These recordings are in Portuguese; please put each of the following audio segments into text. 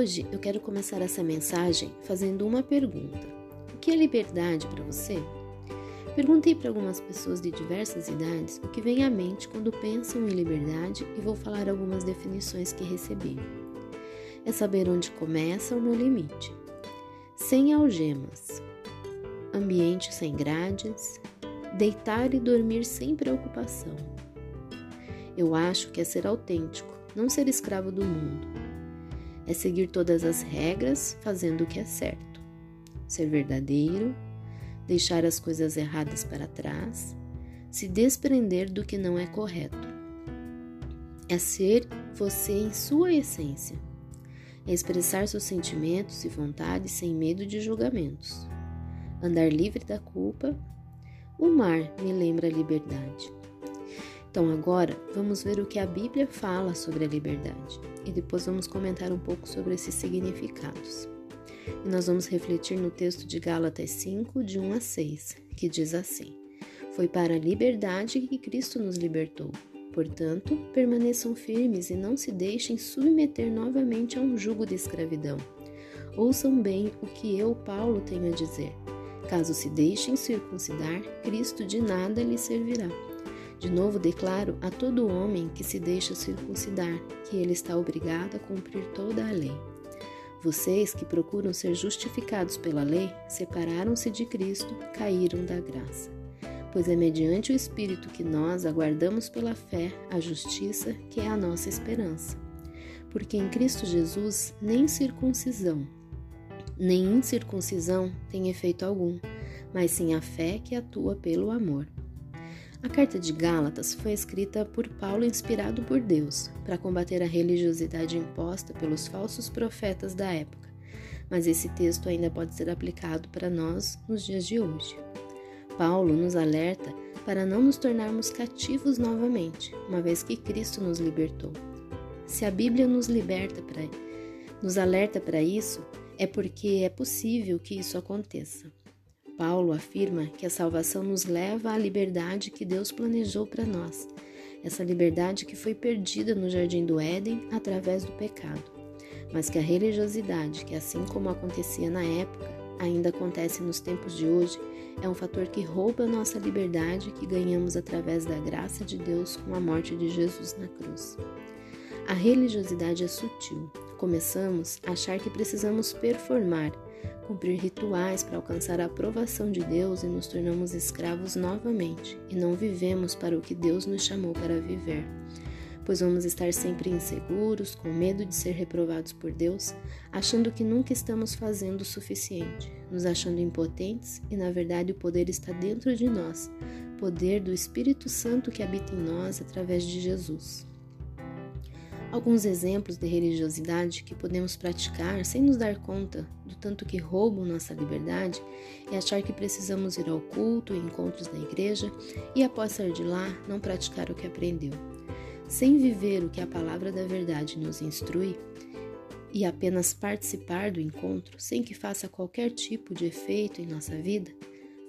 Hoje eu quero começar essa mensagem fazendo uma pergunta: O que é liberdade para você? Perguntei para algumas pessoas de diversas idades o que vem à mente quando pensam em liberdade e vou falar algumas definições que recebi. É saber onde começa o meu limite. Sem algemas. Ambiente sem grades. Deitar e dormir sem preocupação. Eu acho que é ser autêntico, não ser escravo do mundo. É seguir todas as regras, fazendo o que é certo. Ser verdadeiro, deixar as coisas erradas para trás, se desprender do que não é correto. É ser você em sua essência. É expressar seus sentimentos e vontades sem medo de julgamentos. Andar livre da culpa. O mar me lembra a liberdade. Então, agora vamos ver o que a Bíblia fala sobre a liberdade e depois vamos comentar um pouco sobre esses significados. E nós vamos refletir no texto de Gálatas 5, de 1 a 6, que diz assim: Foi para a liberdade que Cristo nos libertou. Portanto, permaneçam firmes e não se deixem submeter novamente a um jugo de escravidão. Ouçam bem o que eu, Paulo, tenho a dizer. Caso se deixem circuncidar, Cristo de nada lhe servirá. De novo declaro a todo homem que se deixa circuncidar que ele está obrigado a cumprir toda a lei. Vocês que procuram ser justificados pela lei, separaram-se de Cristo, caíram da graça. Pois é mediante o Espírito que nós aguardamos pela fé a justiça, que é a nossa esperança. Porque em Cristo Jesus nem circuncisão, nem incircuncisão tem efeito algum, mas sim a fé que atua pelo amor. A carta de Gálatas foi escrita por Paulo inspirado por Deus para combater a religiosidade imposta pelos falsos profetas da época, mas esse texto ainda pode ser aplicado para nós nos dias de hoje. Paulo nos alerta para não nos tornarmos cativos novamente, uma vez que Cristo nos libertou. Se a Bíblia nos liberta para nos alerta para isso, é porque é possível que isso aconteça. Paulo afirma que a salvação nos leva à liberdade que Deus planejou para nós, essa liberdade que foi perdida no jardim do Éden através do pecado, mas que a religiosidade, que assim como acontecia na época, ainda acontece nos tempos de hoje, é um fator que rouba a nossa liberdade que ganhamos através da graça de Deus com a morte de Jesus na cruz. A religiosidade é sutil. Começamos a achar que precisamos performar cumprir rituais para alcançar a aprovação de Deus e nos tornamos escravos novamente e não vivemos para o que Deus nos chamou para viver. Pois vamos estar sempre inseguros, com medo de ser reprovados por Deus, achando que nunca estamos fazendo o suficiente, nos achando impotentes e, na verdade, o poder está dentro de nós poder do Espírito Santo que habita em nós através de Jesus. Alguns exemplos de religiosidade que podemos praticar sem nos dar conta do tanto que roubam nossa liberdade é achar que precisamos ir ao culto e encontros da igreja e, após sair de lá, não praticar o que aprendeu. Sem viver o que a palavra da verdade nos instrui e apenas participar do encontro sem que faça qualquer tipo de efeito em nossa vida,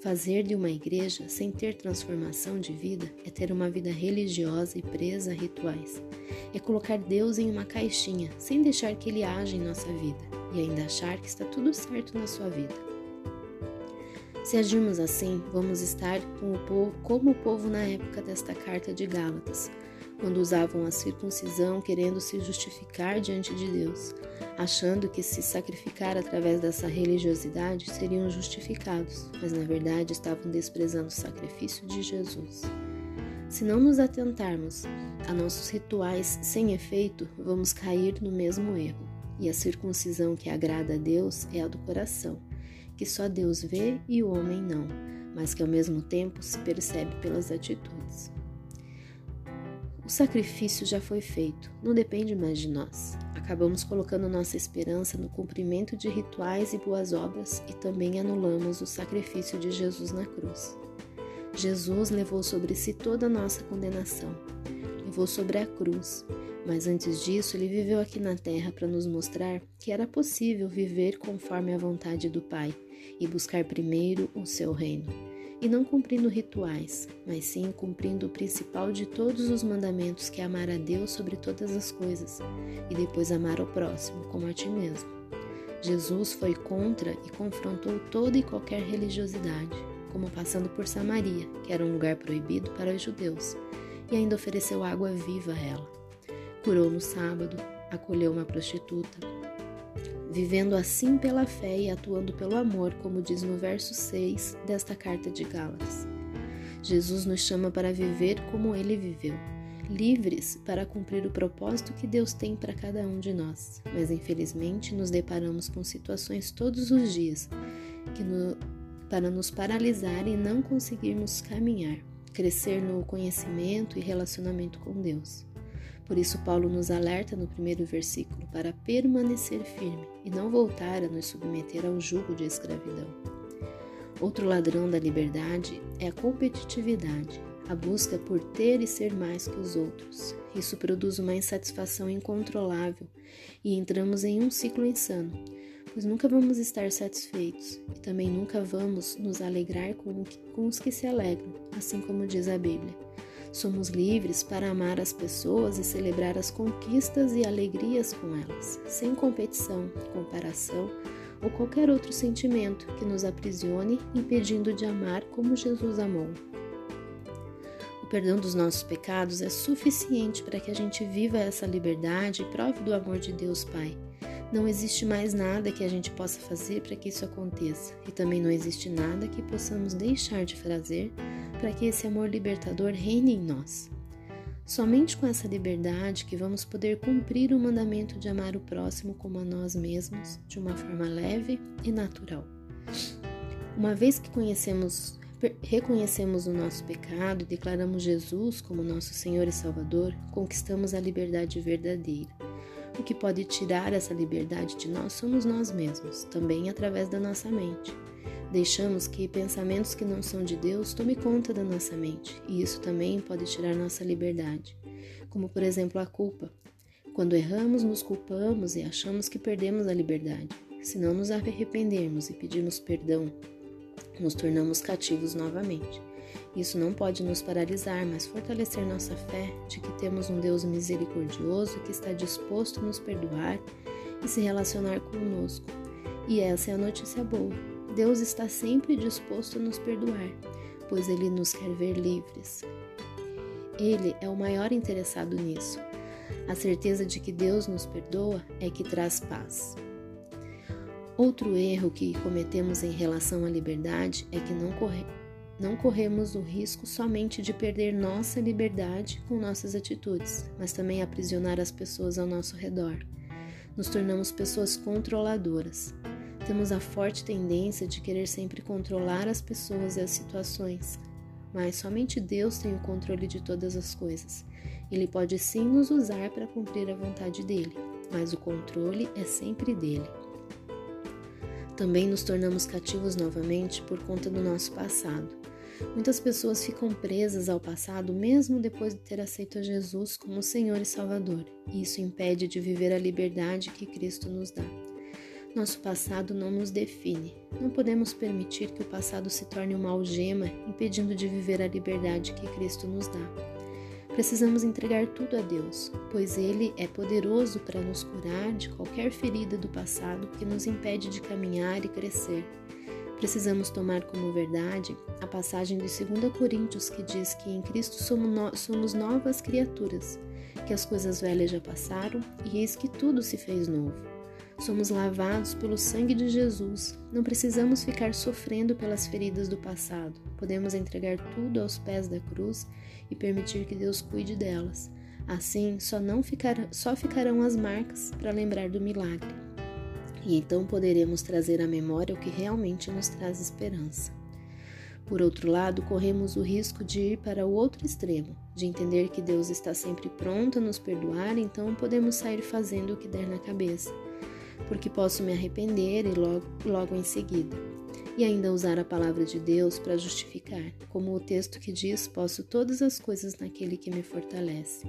Fazer de uma igreja sem ter transformação de vida é ter uma vida religiosa e presa a rituais. É colocar Deus em uma caixinha sem deixar que Ele age em nossa vida e ainda achar que está tudo certo na sua vida. Se agirmos assim, vamos estar como o povo, como o povo na época desta carta de Gálatas, quando usavam a circuncisão querendo se justificar diante de Deus, achando que se sacrificar através dessa religiosidade seriam justificados, mas na verdade estavam desprezando o sacrifício de Jesus. Se não nos atentarmos a nossos rituais sem efeito, vamos cair no mesmo erro. E a circuncisão que agrada a Deus é a do coração, que só Deus vê e o homem não, mas que ao mesmo tempo se percebe pelas atitudes. O sacrifício já foi feito, não depende mais de nós. Acabamos colocando nossa esperança no cumprimento de rituais e boas obras e também anulamos o sacrifício de Jesus na cruz. Jesus levou sobre si toda a nossa condenação, levou sobre a cruz, mas antes disso ele viveu aqui na terra para nos mostrar que era possível viver conforme a vontade do Pai e buscar primeiro o seu reino e não cumprindo rituais, mas sim cumprindo o principal de todos os mandamentos, que é amar a Deus sobre todas as coisas e depois amar o próximo como a ti mesmo. Jesus foi contra e confrontou toda e qualquer religiosidade, como passando por Samaria, que era um lugar proibido para os judeus, e ainda ofereceu água viva a ela. Curou no sábado, acolheu uma prostituta, vivendo assim pela fé e atuando pelo amor, como diz no verso 6 desta carta de Gálatas. Jesus nos chama para viver como ele viveu, livres para cumprir o propósito que Deus tem para cada um de nós, mas infelizmente nos deparamos com situações todos os dias que no, para nos paralisar e não conseguirmos caminhar, crescer no conhecimento e relacionamento com Deus. Por isso, Paulo nos alerta no primeiro versículo para permanecer firme e não voltar a nos submeter ao jugo de escravidão. Outro ladrão da liberdade é a competitividade, a busca por ter e ser mais que os outros. Isso produz uma insatisfação incontrolável e entramos em um ciclo insano, pois nunca vamos estar satisfeitos e também nunca vamos nos alegrar com, os que se alegram, assim como diz a Bíblia. Somos livres para amar as pessoas e celebrar as conquistas e alegrias com elas, sem competição, comparação ou qualquer outro sentimento que nos aprisione, impedindo de amar como Jesus amou. O perdão dos nossos pecados é suficiente para que a gente viva essa liberdade e prove do amor de Deus Pai. Não existe mais nada que a gente possa fazer para que isso aconteça, e também não existe nada que possamos deixar de fazer para que esse amor libertador reine em nós. Somente com essa liberdade que vamos poder cumprir o mandamento de amar o próximo como a nós mesmos, de uma forma leve e natural. Uma vez que conhecemos, reconhecemos o nosso pecado e declaramos Jesus como nosso Senhor e Salvador, conquistamos a liberdade verdadeira. O que pode tirar essa liberdade de nós somos nós mesmos, também através da nossa mente. Deixamos que pensamentos que não são de Deus tomem conta da nossa mente, e isso também pode tirar nossa liberdade, como por exemplo a culpa. Quando erramos, nos culpamos e achamos que perdemos a liberdade. Se não nos arrependermos e pedirmos perdão, nos tornamos cativos novamente. Isso não pode nos paralisar, mas fortalecer nossa fé de que temos um Deus misericordioso que está disposto a nos perdoar e se relacionar conosco. E essa é a notícia boa. Deus está sempre disposto a nos perdoar, pois Ele nos quer ver livres. Ele é o maior interessado nisso. A certeza de que Deus nos perdoa é que traz paz. Outro erro que cometemos em relação à liberdade é que não, corre, não corremos o risco somente de perder nossa liberdade com nossas atitudes, mas também aprisionar as pessoas ao nosso redor. Nos tornamos pessoas controladoras. Temos a forte tendência de querer sempre controlar as pessoas e as situações, mas somente Deus tem o controle de todas as coisas. Ele pode sim nos usar para cumprir a vontade dele, mas o controle é sempre dele. Também nos tornamos cativos novamente por conta do nosso passado. Muitas pessoas ficam presas ao passado mesmo depois de ter aceito Jesus como Senhor e Salvador, isso impede de viver a liberdade que Cristo nos dá. Nosso passado não nos define. Não podemos permitir que o passado se torne uma algema, impedindo de viver a liberdade que Cristo nos dá. Precisamos entregar tudo a Deus, pois Ele é poderoso para nos curar de qualquer ferida do passado que nos impede de caminhar e crescer. Precisamos tomar como verdade a passagem de 2 Coríntios que diz que em Cristo somos novas criaturas, que as coisas velhas já passaram e eis que tudo se fez novo. Somos lavados pelo sangue de Jesus. Não precisamos ficar sofrendo pelas feridas do passado. Podemos entregar tudo aos pés da cruz e permitir que Deus cuide delas. Assim, só não ficar, só ficarão as marcas para lembrar do milagre. E então poderemos trazer à memória o que realmente nos traz esperança. Por outro lado, corremos o risco de ir para o outro extremo, de entender que Deus está sempre pronto a nos perdoar, então podemos sair fazendo o que der na cabeça porque posso me arrepender e logo, logo em seguida. E ainda usar a palavra de Deus para justificar, como o texto que diz: Posso todas as coisas naquele que me fortalece.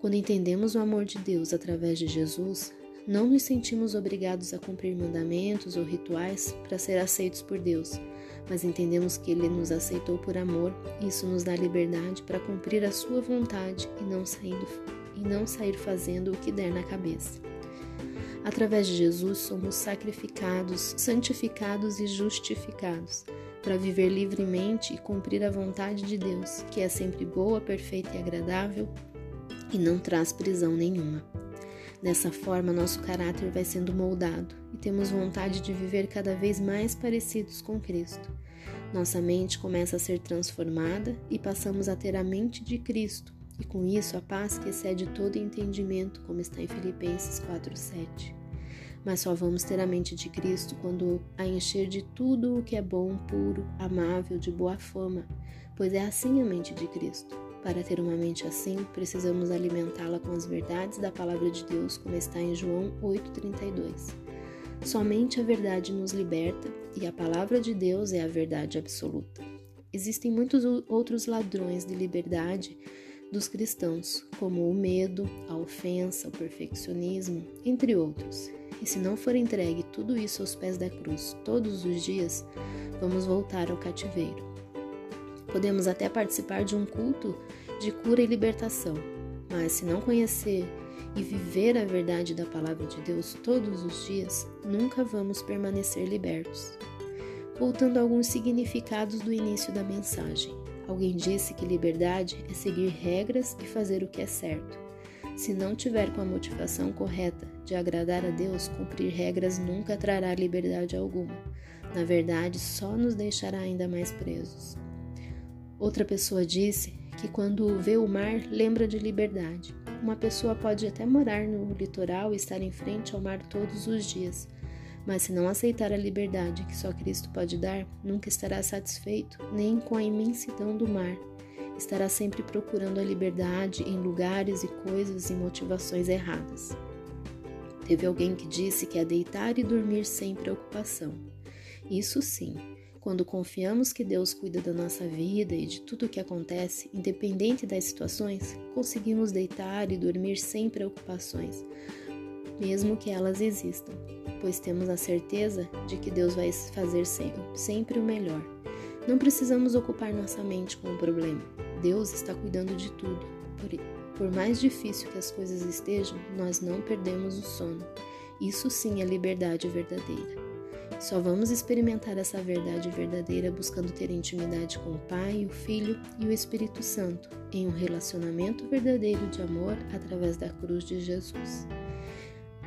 Quando entendemos o amor de Deus através de Jesus, não nos sentimos obrigados a cumprir mandamentos ou rituais para ser aceitos por Deus, mas entendemos que Ele nos aceitou por amor e isso nos dá liberdade para cumprir a Sua vontade e não, saindo, e não sair fazendo o que der na cabeça. Através de Jesus somos sacrificados, santificados e justificados para viver livremente e cumprir a vontade de Deus, que é sempre boa, perfeita e agradável e não traz prisão nenhuma. Dessa forma, nosso caráter vai sendo moldado e temos vontade de viver cada vez mais parecidos com Cristo. Nossa mente começa a ser transformada e passamos a ter a mente de Cristo, e com isso a paz que excede todo entendimento, como está em Filipenses 4:7. Mas só vamos ter a mente de Cristo quando a encher de tudo o que é bom, puro, amável, de boa fama, pois é assim a mente de Cristo. Para ter uma mente assim, precisamos alimentá-la com as verdades da palavra de Deus, como está em João 8:32. Somente a verdade nos liberta e a palavra de Deus é a verdade absoluta. Existem muitos outros ladrões de liberdade dos cristãos, como o medo, a ofensa, o perfeccionismo, entre outros. E se não for entregue tudo isso aos pés da cruz todos os dias, vamos voltar ao cativeiro. Podemos até participar de um culto de cura e libertação, mas se não conhecer e viver a verdade da palavra de Deus todos os dias, nunca vamos permanecer libertos. Voltando a alguns significados do início da mensagem. Alguém disse que liberdade é seguir regras e fazer o que é certo. Se não tiver com a motivação correta de agradar a Deus, cumprir regras nunca trará liberdade alguma. Na verdade, só nos deixará ainda mais presos. Outra pessoa disse que quando vê o mar, lembra de liberdade. Uma pessoa pode até morar no litoral e estar em frente ao mar todos os dias, mas se não aceitar a liberdade que só Cristo pode dar, nunca estará satisfeito nem com a imensidão do mar. Estará sempre procurando a liberdade em lugares e coisas e motivações erradas. Teve alguém que disse que é deitar e dormir sem preocupação. Isso sim, quando confiamos que Deus cuida da nossa vida e de tudo o que acontece, independente das situações, conseguimos deitar e dormir sem preocupações, mesmo que elas existam, pois temos a certeza de que Deus vai fazer sempre o melhor. Não precisamos ocupar nossa mente com o problema. Deus está cuidando de tudo. Por, por mais difícil que as coisas estejam, nós não perdemos o sono. Isso sim é liberdade verdadeira. Só vamos experimentar essa verdade verdadeira buscando ter intimidade com o Pai, o Filho e o Espírito Santo, em um relacionamento verdadeiro de amor através da cruz de Jesus.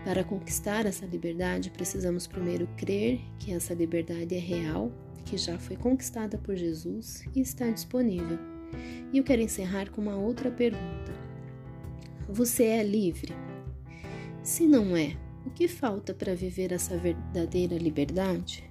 Para conquistar essa liberdade, precisamos primeiro crer que essa liberdade é real, que já foi conquistada por Jesus e está disponível. E eu quero encerrar com uma outra pergunta: Você é livre? Se não é, o que falta para viver essa verdadeira liberdade?